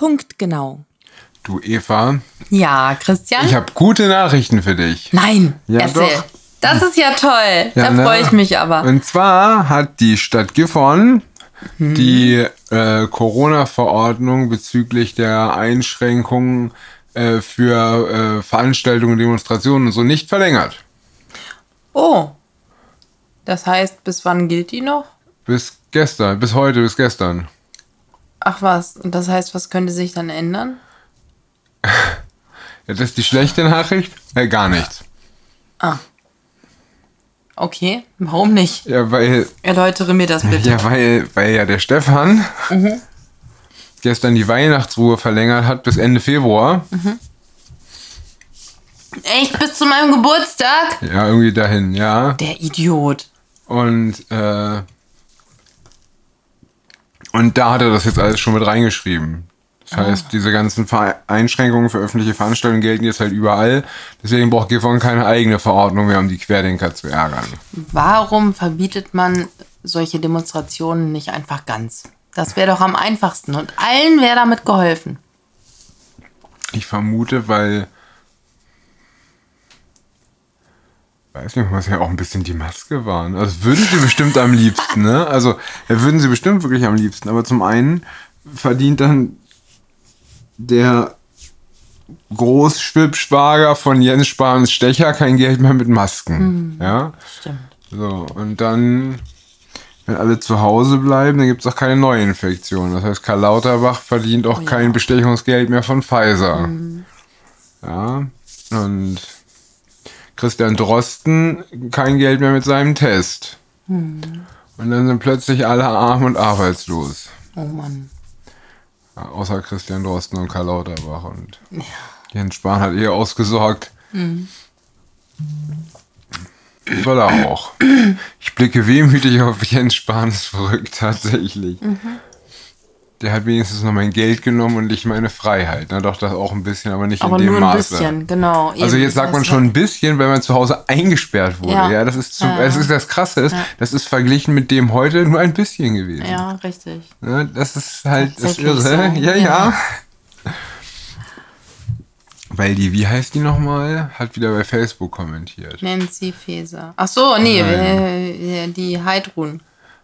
punktgenau. Du Eva, Ja, Christian? ich habe gute Nachrichten für dich. Nein, Ja, erzähl. doch. Das ist ja toll. Ja, da ne? freue ich mich aber. Und zwar hat die Stadt Gifhorn die äh, Corona-Verordnung bezüglich der Einschränkungen äh, für äh, Veranstaltungen, Demonstrationen und so nicht verlängert. Oh. Das heißt, bis wann gilt die noch? Bis gestern, bis heute, bis gestern. Ach was, und das heißt, was könnte sich dann ändern? Das ist die schlechte Nachricht? Äh, gar nichts. Okay, warum nicht? Ja, weil Erläutere mir das bitte. Ja, weil, weil ja der Stefan gestern die Weihnachtsruhe verlängert hat bis Ende Februar. Echt bis zu meinem Geburtstag? Ja, irgendwie dahin, ja. Der Idiot. Und, äh, und da hat er das jetzt alles schon mit reingeschrieben. Das heißt, diese ganzen Ver Einschränkungen für öffentliche Veranstaltungen gelten jetzt halt überall. Deswegen braucht Gifhorn keine eigene Verordnung mehr, um die Querdenker zu ärgern. Warum verbietet man solche Demonstrationen nicht einfach ganz? Das wäre doch am einfachsten und allen wäre damit geholfen. Ich vermute, weil. Weiß nicht, was ja auch ein bisschen die Maske waren. Also würden sie bestimmt am liebsten, ne? Also ja, würden sie bestimmt wirklich am liebsten. Aber zum einen verdient dann der Großschwibschwager von Jens Spahns Stecher kein Geld mehr mit Masken. Ja? Stimmt. So, und dann, wenn alle zu Hause bleiben, dann gibt es auch keine Neuinfektion. Das heißt, Karl Lauterbach verdient auch kein Bestechungsgeld mehr von Pfizer. Ja, und Christian Drosten kein Geld mehr mit seinem Test. Und dann sind plötzlich alle arm und arbeitslos. Oh Mann. Ja, außer Christian Drosten und Karl Lauterbach. Und Jens Spahn hat eh ausgesorgt. Soll er auch. Ich blicke wehmütig auf Jens Spahn zurück, tatsächlich. Der hat wenigstens noch mein Geld genommen und nicht meine Freiheit. Na doch, das auch ein bisschen, aber nicht Aber in dem nur ein Maße. bisschen, genau. Also jetzt sagt man das- schon ein bisschen, wenn man zu Hause eingesperrt wurde. Ja, Ja. das ist zu, Ja. das ist das Krasse ist, das ist verglichen mit dem heute nur ein bisschen gewesen. Ja, richtig. Ne, Das ist halt das Irre. so. Ja, ja, Ja. Weil die, wie heißt die nochmal? Hat wieder bei Facebook kommentiert. Nancy Faeser. Ach so, nee, äh, die Heidrun.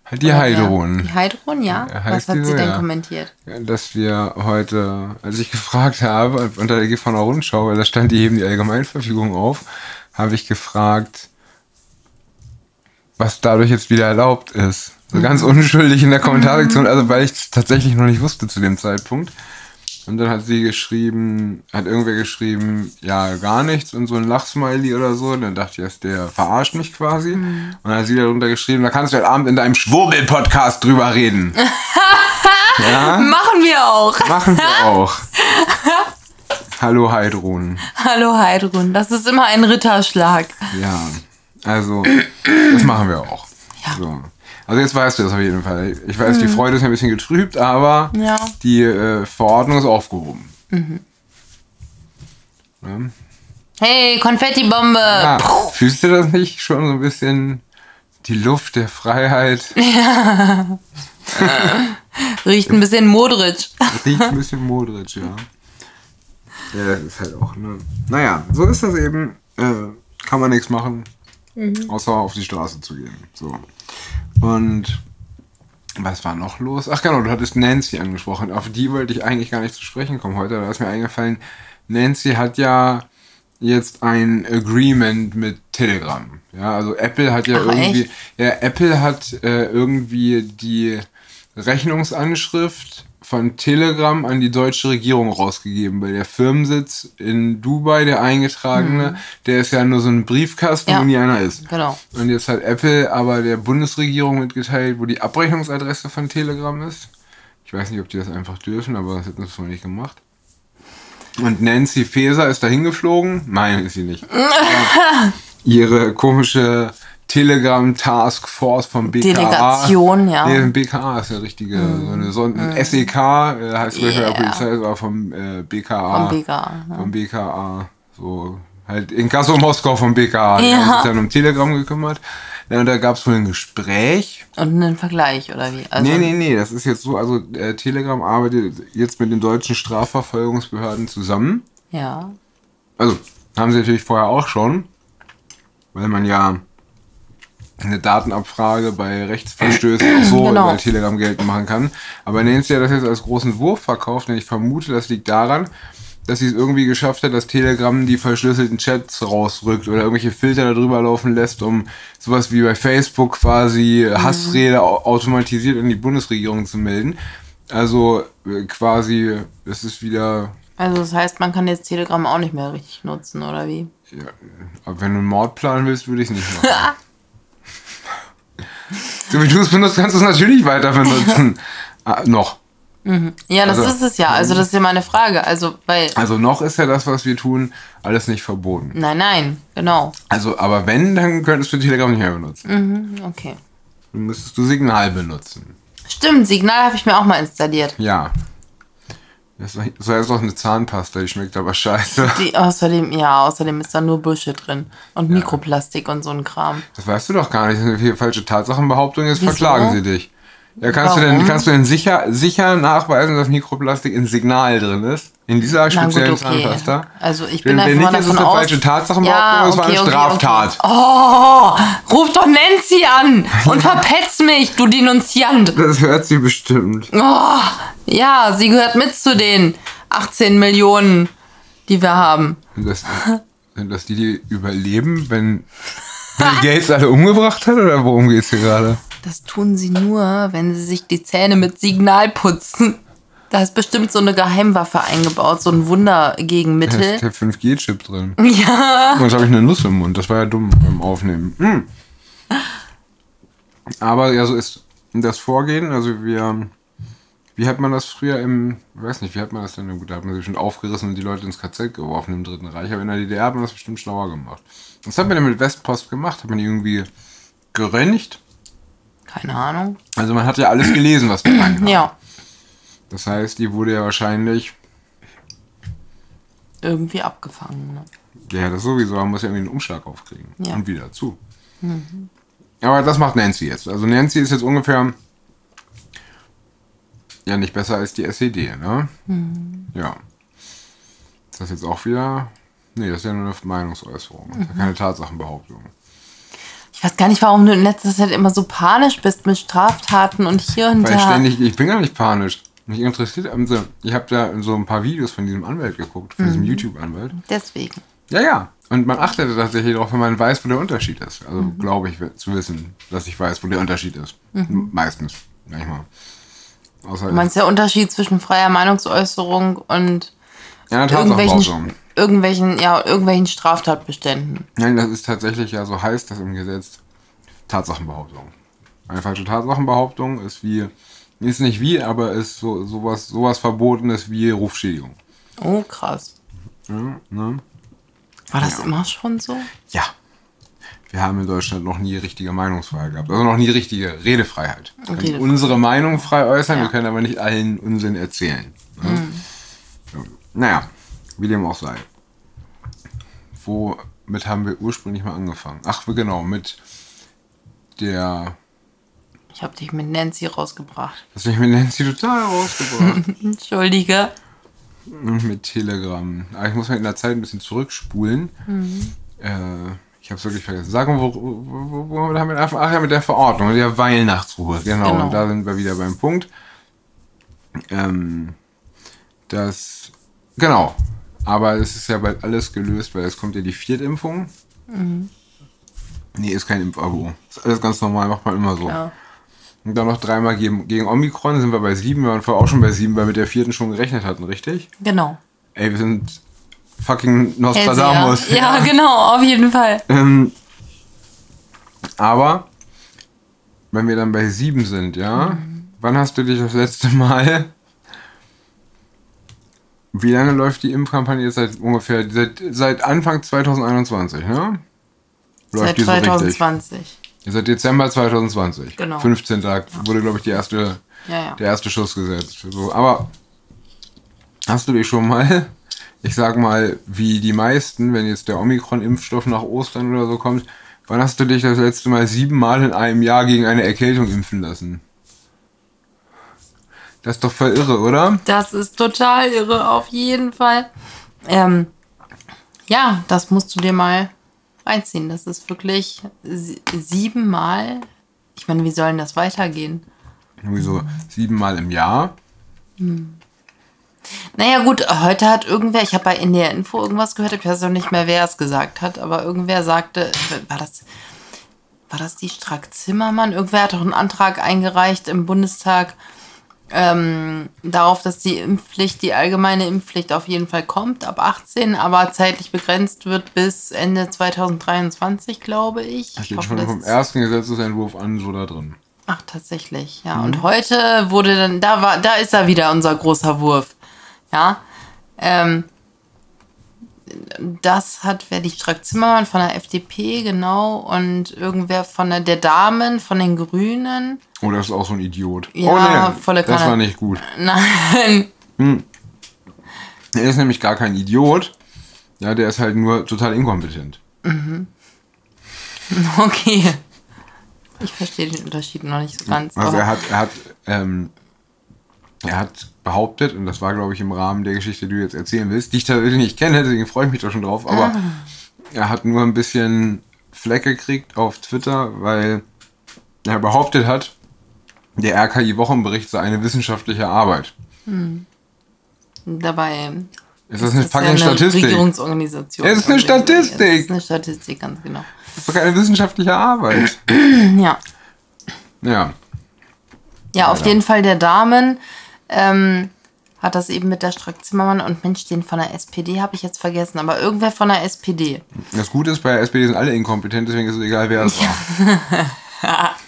Hat die Heidrun. Die Heidrun, ja. Was hat die sie so, denn ja. kommentiert? Dass wir heute, als ich gefragt habe, unter der GV Rundschau, weil da stand, die heben die Allgemeinverfügung auf, habe ich gefragt, was dadurch jetzt wieder erlaubt ist. So ganz unschuldig in der Kommentarsektion, also weil ich es tatsächlich noch nicht wusste zu dem Zeitpunkt. Und dann hat sie geschrieben, hat irgendwer geschrieben, ja, gar nichts und so ein Lachsmiley oder so. Und dann dachte ich erst, der verarscht mich quasi. Und dann hat sie darunter geschrieben, da kannst du heute Abend in deinem Schwurbel-Podcast drüber reden. ja, Machen wir auch. machen wir auch. Hallo Heidrun. Hallo Heidrun, das ist immer ein Ritterschlag. Ja, also, das machen wir auch. Ja. So. Also jetzt weißt du das auf jeden Fall. Ich weiß, die Freude ist ein bisschen getrübt, aber Ja. die äh, Verordnung ist aufgehoben. Ja. Hey, Konfettibombe. Ja, fühlst du das nicht schon so ein bisschen die Luft der Freiheit? Riecht ein bisschen Modric. Riecht ein bisschen Modric, ja. Ja, das ist halt auch, ne. Naja, so ist das eben. Äh, kann man nichts machen, außer auf die Straße zu gehen. So. Und was war noch los? Ach genau, du hattest Nancy angesprochen. Auf die wollte ich eigentlich gar nicht zu sprechen kommen heute. Da ist mir eingefallen, Nancy hat ja jetzt ein Agreement mit Telegram. Ja, also Apple hat ja Ach, irgendwie, echt? ja, Apple hat äh, irgendwie die Rechnungsanschrift von Telegram an die deutsche Regierung rausgegeben, weil der Firmensitz in Dubai, der eingetragene, der ist ja nur so ein Briefkasten, Ja. wo nie einer ist. Genau. Und jetzt hat Apple aber der Bundesregierung mitgeteilt, wo die Abrechnungsadresse von Telegram ist. Ich weiß nicht, ob die das einfach dürfen, aber das hätten sie wohl nicht gemacht. Und Nancy Faeser ist dahin geflogen. Nein, ist sie nicht. Ihre komische Telegram Task Force vom BKA. Delegation, ja. Nee, BKA ist ja richtige, so eine so ein SEK, äh, heißt yeah. Polizei, aber vom äh, BKA. Vom BKA, ja. Vom BKA. So, halt in Kassel Moskau vom BKA. Die Ja. haben sich dann um Telegram gekümmert. Ja, und da gab es wohl ein Gespräch. Und einen Vergleich, oder wie? Also, nee, nee, nee, das ist jetzt so, also äh, Telegram arbeitet jetzt mit den deutschen Strafverfolgungsbehörden zusammen. Ja. Also, haben sie natürlich vorher auch schon, weil man ja eine Datenabfrage bei Rechtsverstößen auch so Genau. über Telegram geltend machen kann. Aber Nancy hat das jetzt als großen Wurf verkauft und ich vermute, das liegt daran, dass sie es irgendwie geschafft hat, dass Telegram die verschlüsselten Chats rausrückt oder irgendwelche Filter darüber laufen lässt, um sowas wie bei Facebook quasi Hassrede au- automatisiert an die Bundesregierung zu melden. Also äh, quasi, es ist wieder Also das heißt, man kann jetzt Telegram auch nicht mehr richtig nutzen, oder wie? Ja, aber wenn du einen Mord planen willst, würde ich es nicht machen. So wie du es benutzt, kannst du es natürlich weiter benutzen. ah, noch. Ja, das Also- ist es ja. Also das ist ja meine Frage. Also, weil. Also noch ist ja das, was wir tun, alles nicht verboten. Nein, nein, genau. Also, aber wenn, dann könntest du Telegram nicht mehr benutzen. Hm, Okay. Dann müsstest du Signal benutzen. Stimmt, Signal habe ich mir auch mal installiert. Ja. Das so heißt auch eine Zahnpasta, die schmeckt aber scheiße. Die, außerdem, ja, außerdem ist da nur Bullshit drin. Und Mikroplastik und so ein Kram. Das weißt du doch gar nicht. Das sind hier falsche Tatsachenbehauptungen, jetzt Wieso? verklagen sie dich. Ja, kannst du denn, kannst du denn sicher, sicher nachweisen, dass Mikroplastik in Signal drin ist? In dieser Na gut, speziellen okay. Zahnpasta? Also ich Wenn, bin wenn einfach nicht, mal ist es davon eine aus. falsche Tatsachenbehauptung, Ja, es war eine okay, Straftat. Oh, ruf doch Nancy an und verpetz mich, du Denunziant. Das hört sie bestimmt. Oh, ja, sie gehört mit zu den 18 Millionen, die wir haben. Sind das, sind das die, die überleben, wenn Bill Gates alle umgebracht hat? Oder worum geht's hier gerade? Das tun sie nur, wenn sie sich die Zähne mit Signal putzen. Da ist bestimmt so eine Geheimwaffe eingebaut, so ein Da ist Wundergegenmittel. der 5G-Chip drin. Ja. Und jetzt habe ich eine Nuss im Mund. Das war ja dumm beim Aufnehmen. Hm. Aber ja, so ist das Vorgehen. Also wir, wie hat man das früher im, ich weiß nicht, wie hat man das denn? Gut, da hat man sich bestimmt aufgerissen und die Leute ins KZ geworfen im Dritten Reich. Aber in der DDR hat man das bestimmt schlauer gemacht. Was hat man denn mit Westpost gemacht? Hat man die irgendwie geröntgt? Keine Ahnung. Also man hat ja alles gelesen, was da reinkam. Ja, Das heißt, die wurde ja wahrscheinlich, irgendwie abgefangen. Ne? ja, das sowieso, man muss ja irgendwie einen Umschlag aufkriegen. Ja. Und wieder zu. Aber das macht Nancy jetzt. Also Nancy ist jetzt ungefähr, ja, nicht besser als die SED, ne? Ja. Ist das jetzt auch wieder, nee, das ist ja nur eine Meinungsäußerung. Ja keine Tatsachenbehauptung. Ich weiß gar nicht, warum du in letzter Zeit immer so panisch bist mit Straftaten und hier und Weil da. ständig, ich bin gar nicht panisch. Mich interessiert, also, ich habe da so ein paar Videos von diesem Anwalt geguckt, von diesem YouTube-Anwalt. Deswegen. Ja, ja. Und man achtet tatsächlich darauf, wenn man weiß, wo der Unterschied ist. Also glaube ich zu wissen, dass ich weiß, wo der Unterschied ist. M- Meistens. Manchmal. Außer Du meinst der Unterschied zwischen freier Meinungsäußerung und ja, irgendwelchen. Irgendwelchen, ja, irgendwelchen Straftatbeständen? Nein, das ist tatsächlich ja so heißt das im Gesetz Tatsachenbehauptung. Eine falsche Tatsachenbehauptung ist wie, ist nicht wie, aber ist so, sowas, sowas Verbotenes wie Rufschädigung. Oh, krass. Ja, ne? War das immer schon so? ja. Wir haben in Deutschland noch nie richtige Meinungsfreiheit gehabt. Also noch nie richtige Redefreiheit. Wir können Redefreiheit. unsere Meinung frei äußern, Ja. wir können aber nicht allen Unsinn erzählen. Ne? So. Naja, wie dem auch sei. Womit haben wir ursprünglich mal angefangen? Ach, genau, mit der. Ich habe dich mit Nancy rausgebracht. Das habe ich mit Nancy total rausgebracht. Entschuldige. Und mit Telegram. Aber ich muss mal in der Zeit ein bisschen zurückspulen. Äh, ich habe es wirklich vergessen. Sagen wir, wo, wo, wo, wo haben wir einfach. Ach ja, mit der Verordnung, mit der Weihnachtsruhe. Genau, Genau. und da sind wir wieder beim Punkt. Ähm, das. Genau. Aber es ist ja bald alles gelöst, weil es kommt ja die Viertimpfung. Nee, ist kein Impfabo. Ist alles ganz normal, macht man immer so. Ja. Und dann noch dreimal gegen, gegen Omikron sind wir bei sieben. Wir waren vorher auch schon bei sieben, weil wir mit der vierten schon gerechnet hatten, richtig? Genau. Ey, wir sind fucking Nostradamus. Hellseher. Ja, genau, auf jeden Fall. Ähm, aber, wenn wir dann bei sieben sind, ja, wann hast du dich das letzte Mal. Wie lange läuft die Impfkampagne jetzt seit ungefähr, seit, seit Anfang 2021, ne? Läuft Seit die so richtig? 2020. Seit Dezember 2020. Genau. 15 Tag wurde, glaube ich, die erste, Ja, ja. der erste Schuss gesetzt. So, aber hast du dich schon mal, ich sag mal, wie die meisten, wenn jetzt der Omikron-Impfstoff nach Ostern oder so kommt, Wann hast du dich das letzte Mal siebenmal in einem Jahr gegen eine Erkältung impfen lassen? Das ist doch voll irre, oder? Das ist total irre, auf jeden Fall. Ähm, ja, das musst du dir mal reinziehen. Das ist wirklich sie- siebenmal. Ich meine, wie soll denn das weitergehen? Irgendwie so siebenmal im Jahr. Naja, gut, heute hat irgendwer, ich habe bei NDR Info irgendwas gehört, ich weiß auch nicht mehr, wer es gesagt hat, aber irgendwer sagte, war das, war das die Strack-Zimmermann? Irgendwer hat doch einen Antrag eingereicht im Bundestag ähm, darauf, dass die Impfpflicht, die allgemeine Impfpflicht auf jeden Fall kommt, ab 18, aber zeitlich begrenzt wird bis Ende 2023, glaube ich. Da Ich steht hoffe, schon das vom ersten Gesetzesentwurf an so da drin. Ach, tatsächlich, ja. Und heute wurde dann, da war, da ist er wieder, unser großer Wurf. Ja. Ähm, das hat wer die Strack Zimmermann von der FDP, genau, und irgendwer von der, der Damen, von den Grünen. Oh, das ist auch so ein Idiot. Ja, oh, volle Das war nicht gut. Nein. Er ist nämlich gar kein Idiot. Ja, der ist halt nur total inkompetent. Okay. Ich verstehe den Unterschied noch nicht so ganz. Also er hat, er hat, ähm, er hat behauptet, und das war, glaube ich, im Rahmen der Geschichte, die du jetzt erzählen willst, die ich tatsächlich nicht kenne, deswegen freue ich mich da schon drauf, aber Ah. er hat nur ein bisschen Fleck gekriegt auf Twitter, weil er behauptet hat, der RKI-Wochenbericht sei eine wissenschaftliche Arbeit. dabei. Ist das eine ist ja fucking Statistik? Regierungsorganisation. Es ist eine Statistik. Es ist eine Statistik, ganz genau. Das ist doch keine wissenschaftliche Arbeit. Ja. Ja. Ja, auf jeden Fall der Damen ähm, hat das eben mit der Strack Zimmermann und Mensch, den von der SPD habe ich jetzt vergessen, aber irgendwer von der SPD. Das Gute ist, bei der SPD sind alle inkompetent, deswegen ist es egal, wer es war.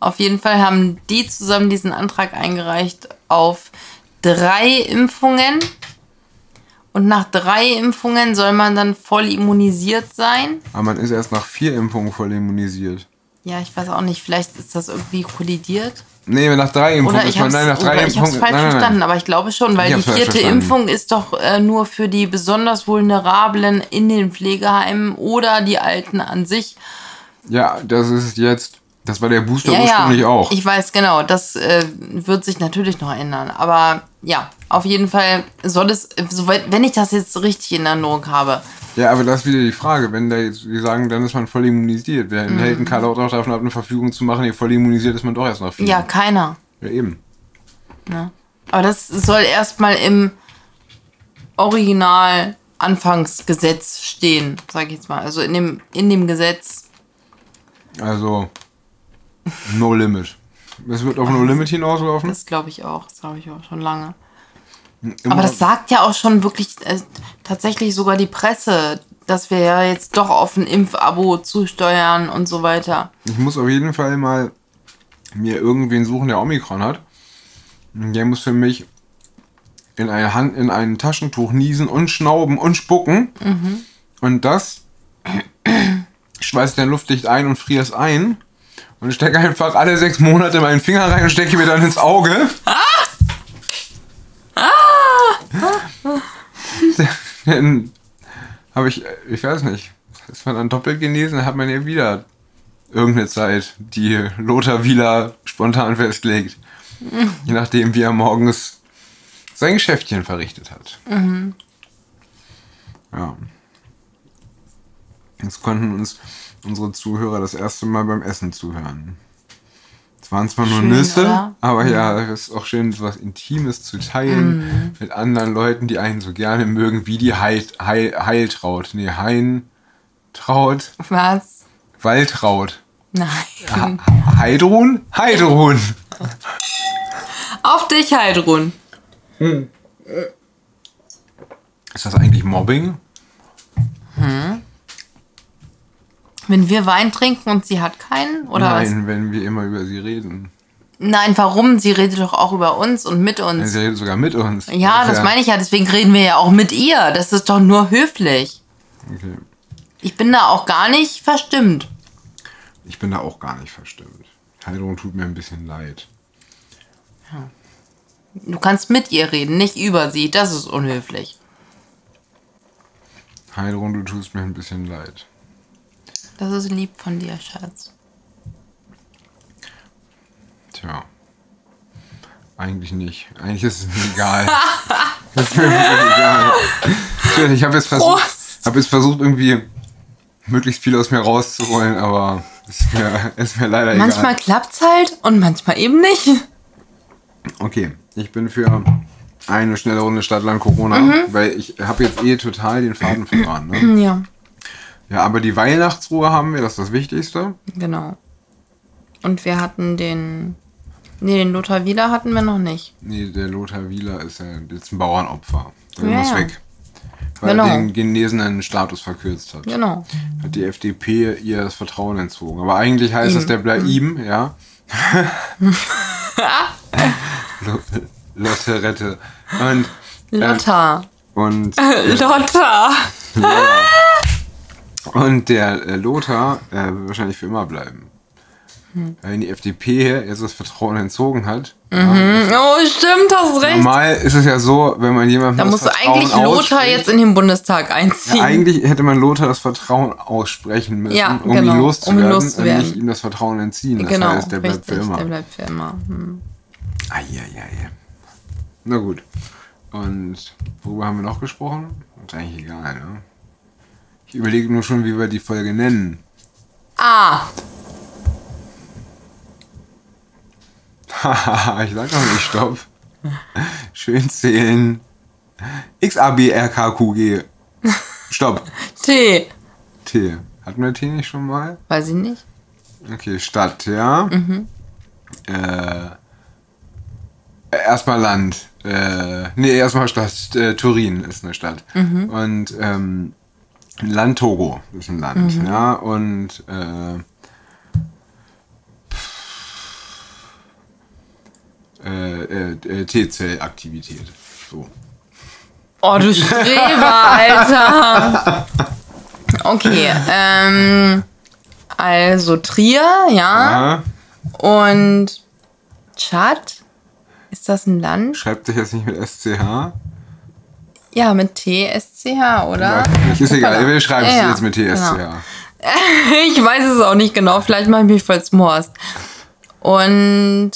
Auf jeden Fall haben die zusammen diesen Antrag eingereicht auf drei Impfungen. Und nach drei Impfungen soll man dann voll immunisiert sein. Aber man ist erst nach vier Impfungen voll immunisiert. Ja, ich weiß auch nicht, vielleicht ist das irgendwie kollidiert. Nee, nach drei Impfungen Oder ich habe nein, nach es drei falsch Impfungen. Nein, nein, verstanden, aber ich glaube schon, weil die vierte verstanden. Impfung ist doch äh, nur für die besonders Vulnerablen in den Pflegeheimen oder die Alten an sich. Ja, das ist jetzt, das war der Booster Ja, ja, ursprünglich auch. ich weiß genau, das äh, wird sich natürlich noch ändern. Aber ja, auf jeden Fall soll es, wenn ich das jetzt richtig in Erinnerung habe, Ja, aber das ist wieder die Frage. Wenn da jetzt, die sagen, dann ist man voll immunisiert. Wer Mhm. hält einen Karl auch davon ab, eine Verfügung zu machen, die voll immunisiert ist man doch erst nach vier. ja, keiner. ja eben. Ne? Aber das soll erstmal im Original Anfangsgesetz stehen, sag ich jetzt mal. Also in dem, in dem Gesetz. Also, no limit. Es wird auf no limit hinauslaufen. Das glaube ich auch. Das glaube ich auch schon lange. Immer- Aber das sagt ja auch schon wirklich äh, tatsächlich sogar die Presse, dass wir ja jetzt doch auf ein Impfabo zusteuern und so weiter. Ich muss auf jeden Fall mal mir irgendwen suchen, der Omikron hat. Der muss für mich in eine Hand, in ein Taschentuch niesen und schnauben und spucken. Und das schweißt dann luftdicht ein und friere es ein. Und stecke einfach alle sechs Monate meinen Finger rein und stecke mir dann ins Auge. dann habe ich, ich weiß nicht, ist man dann doppelt genesen, hat man ja wieder irgendeine Zeit, die Lothar Wieler spontan festlegt. Je nachdem, wie er morgens sein Geschäftchen verrichtet hat. Ja. Jetzt konnten uns unsere Zuhörer das erste Mal beim Essen zuhören. Es waren zwar nur Schön, Nüsse, oder? aber ja, es ist auch schön, was Intimes zu teilen mit anderen Leuten, die einen so gerne mögen, wie die Heil, Heil, Heiltraut. Nee, Heintraut, Was? Waltraut. Nein. Heidrun? Heidrun! Auf dich, Heidrun. Ist das eigentlich Mobbing? Wenn wir Wein trinken und sie hat keinen? Oder was? Nein, wenn wir immer über sie reden. Nein, warum? Sie redet doch auch über uns und mit uns. Sie redet sogar mit uns. Ja, das meine ich ja, deswegen reden wir ja auch mit ihr. Das ist doch nur höflich. Okay. Ich bin da auch gar nicht verstimmt. Ich bin da auch gar nicht verstimmt. Heidrun tut mir ein bisschen leid. Du kannst mit ihr reden, nicht über sie. Das ist unhöflich. Heidrun, du tust mir ein bisschen leid. Das ist lieb von dir, Schatz. Tja. Eigentlich nicht. Eigentlich ist es mir egal. das ist mir egal. Ich habe jetzt, versucht, hab jetzt versucht, irgendwie möglichst viel aus mir rauszuholen, aber ist mir, ist mir leider Manchmal egal. klappt's halt und manchmal eben nicht. Okay, ich bin für eine schnelle Runde Stadtland Corona, Mhm. weil ich habe jetzt eh total den Faden verloren. Ne? Ja, Ja, aber die Weihnachtsruhe haben wir, das ist das Wichtigste. genau. Und wir hatten den. Nee, den Lothar Wieler hatten wir noch nicht. Nee, der Lothar Wieler ist ja jetzt ein Bauernopfer. Der Ja, muss ja. weg. Weil Genau. er den genesenen Status verkürzt hat. Genau. Hat die FDP ihr das Vertrauen entzogen. Aber eigentlich heißt Ihm. es, der bleibt ihm, ja. Lo- Lotterette. Und, Lothar. und, Lothar. Und der äh, Lothar äh, wird wahrscheinlich für immer bleiben. Hm. Weil die FDP jetzt das Vertrauen entzogen hat. Oh, stimmt, hast recht. Normal ist es ja so, wenn man jemandem Da musst du eigentlich Lothar jetzt in den Bundestag einziehen. Ja, eigentlich hätte man Lothar das Vertrauen aussprechen müssen, Ja, um, genau, ihn um loszuwerden, ihn loszuwerden. und nicht ihm das Vertrauen entziehen. Das genau, heißt, der bleibt richtig, für immer. der bleibt für immer. Hm. Eieiei. Na gut. Und worüber haben wir noch gesprochen? Ist eigentlich egal, ne? Ich überlege nur schon, wie wir die Folge nennen. Ah, Haha, ich sag noch nicht Stopp. Schön zählen. X, A, B, R, K, Q, G. Stopp. T. T. Hatten wir T nicht schon mal? Weiß ich nicht. Okay, Stadt, ja. Äh, erstmal Land. Äh, nee, erstmal Stadt. Äh, Turin ist eine Stadt. Und ähm, Land Togo ist ein Land, ja. Und äh, äh, äh, äh, T-Zell-Aktivität. So. Oh, du Streber, Alter. Okay, ähm, also Trier, ja. Ja, Und Tschad? Ist das ein Land? schreibt sich jetzt nicht mit SCH. Ja, mit T, S, C, H, oder? Nicht, ist egal, wir schreiben es Ja, ja, jetzt mit TSCH. genau. Ich weiß es auch nicht genau. Vielleicht mache ich mich voll zum Horst. Und.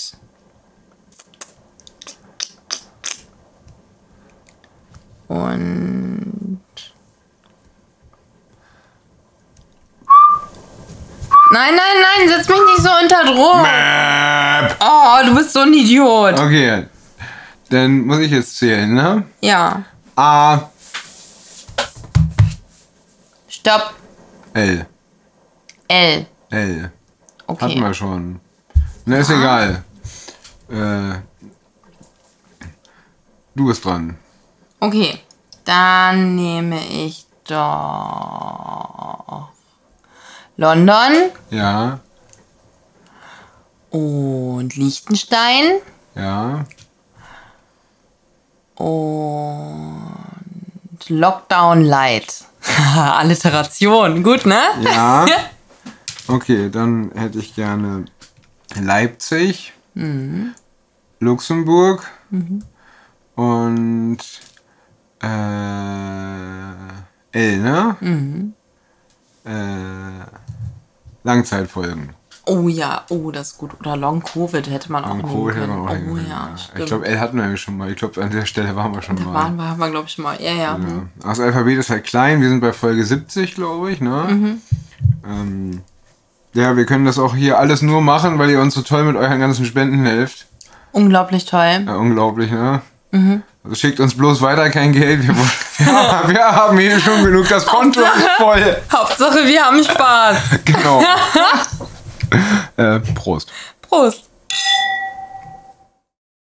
Und. Nein, nein, nein, setz mich nicht so unter Druck. Mäp. Oh, du bist so ein Idiot. Okay. Dann muss ich jetzt zählen, ne? Ja. A, Stopp. L. L. L. Okay. Hatten wir schon. Ne, ist egal. Äh, du bist dran. Okay. Dann nehme ich doch London Ja, und Liechtenstein ja. Und Lockdown Light. Alliteration, gut, ne? Ja. Okay, dann hätte ich gerne Leipzig, Luxemburg und äh, L, ne? Äh, Langzeitfolgen. Oh ja, oh, das ist gut. Oder Long Covid hätte man auch Long nehmen Covid hätte können. man auch nehmen oh ja, ja. stimmt. Ich glaube, L hatten wir ja schon mal. Ich glaube, an der Stelle waren wir schon da mal. waren wir, haben wir, glaube ich, mal. Ja, ja. Ja. Das Alphabet ist halt klein. Wir sind bei Folge 70, glaube ich. Ne? Ähm, ja, wir können das auch hier alles nur machen, weil ihr uns so toll mit euren ganzen Spenden helft. Unglaublich toll. Ja, unglaublich, ne? Also schickt uns bloß weiter kein Geld. Wir, wir, haben- wir haben hier schon genug. Das Konto ist voll. Hauptsache, wir haben Spaß. Genau. äh, Prost. Prost.